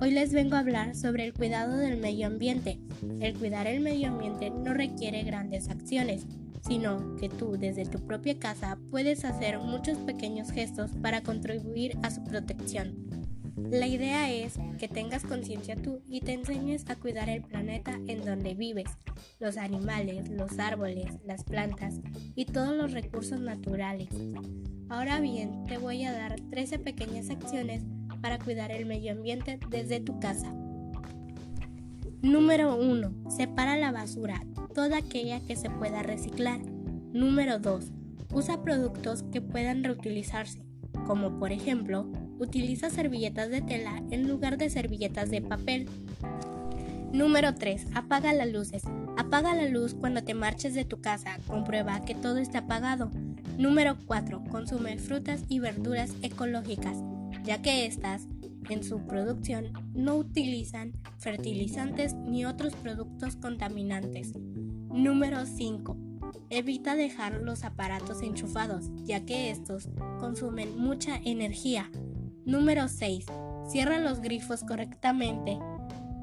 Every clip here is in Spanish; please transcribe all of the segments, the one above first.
Hoy les vengo a hablar sobre el cuidado del medio ambiente. El cuidar el medio ambiente no requiere grandes acciones, sino que tú desde tu propia casa puedes hacer muchos pequeños gestos para contribuir a su protección. La idea es que tengas conciencia tú y te enseñes a cuidar el planeta en donde vives, los animales, los árboles, las plantas y todos los recursos naturales. Ahora bien, te voy a dar 13 pequeñas acciones para cuidar el medio ambiente desde tu casa. Número 1. Separa la basura, toda aquella que se pueda reciclar. Número 2. Usa productos que puedan reutilizarse, como por ejemplo, utiliza servilletas de tela en lugar de servilletas de papel. Número 3. Apaga las luces. Apaga la luz cuando te marches de tu casa. Comprueba que todo está apagado. Número 4. Consume frutas y verduras ecológicas ya que éstas, en su producción, no utilizan fertilizantes ni otros productos contaminantes. Número 5. Evita dejar los aparatos enchufados, ya que estos consumen mucha energía. Número 6. Cierra los grifos correctamente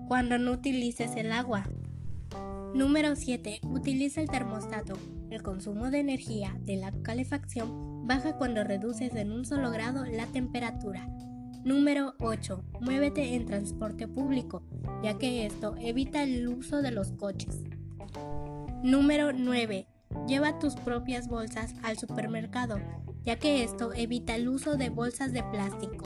cuando no utilices el agua. Número 7. Utiliza el termostato. El consumo de energía de la calefacción baja cuando reduces en un solo grado la temperatura. Número 8. Muévete en transporte público, ya que esto evita el uso de los coches. Número 9. Lleva tus propias bolsas al supermercado, ya que esto evita el uso de bolsas de plástico.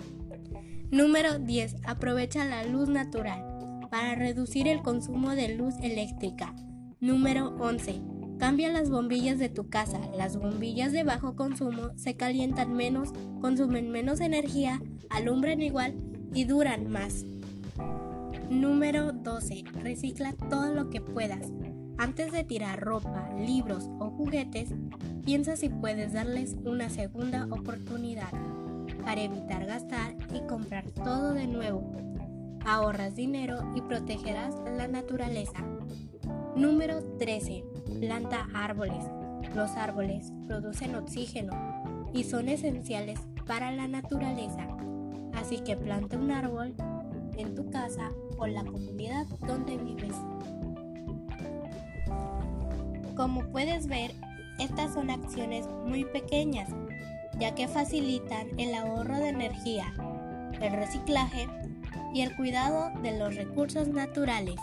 Número 10. Aprovecha la luz natural para reducir el consumo de luz eléctrica. Número 11. Cambia las bombillas de tu casa. Las bombillas de bajo consumo se calientan menos, consumen menos energía, alumbran igual y duran más. Número 12. Recicla todo lo que puedas. Antes de tirar ropa, libros o juguetes, piensa si puedes darles una segunda oportunidad para evitar gastar y comprar todo de nuevo. Ahorras dinero y protegerás la naturaleza. Número 13. Planta árboles. Los árboles producen oxígeno y son esenciales para la naturaleza. Así que planta un árbol en tu casa o la comunidad donde vives. Como puedes ver, estas son acciones muy pequeñas, ya que facilitan el ahorro de energía, el reciclaje y el cuidado de los recursos naturales.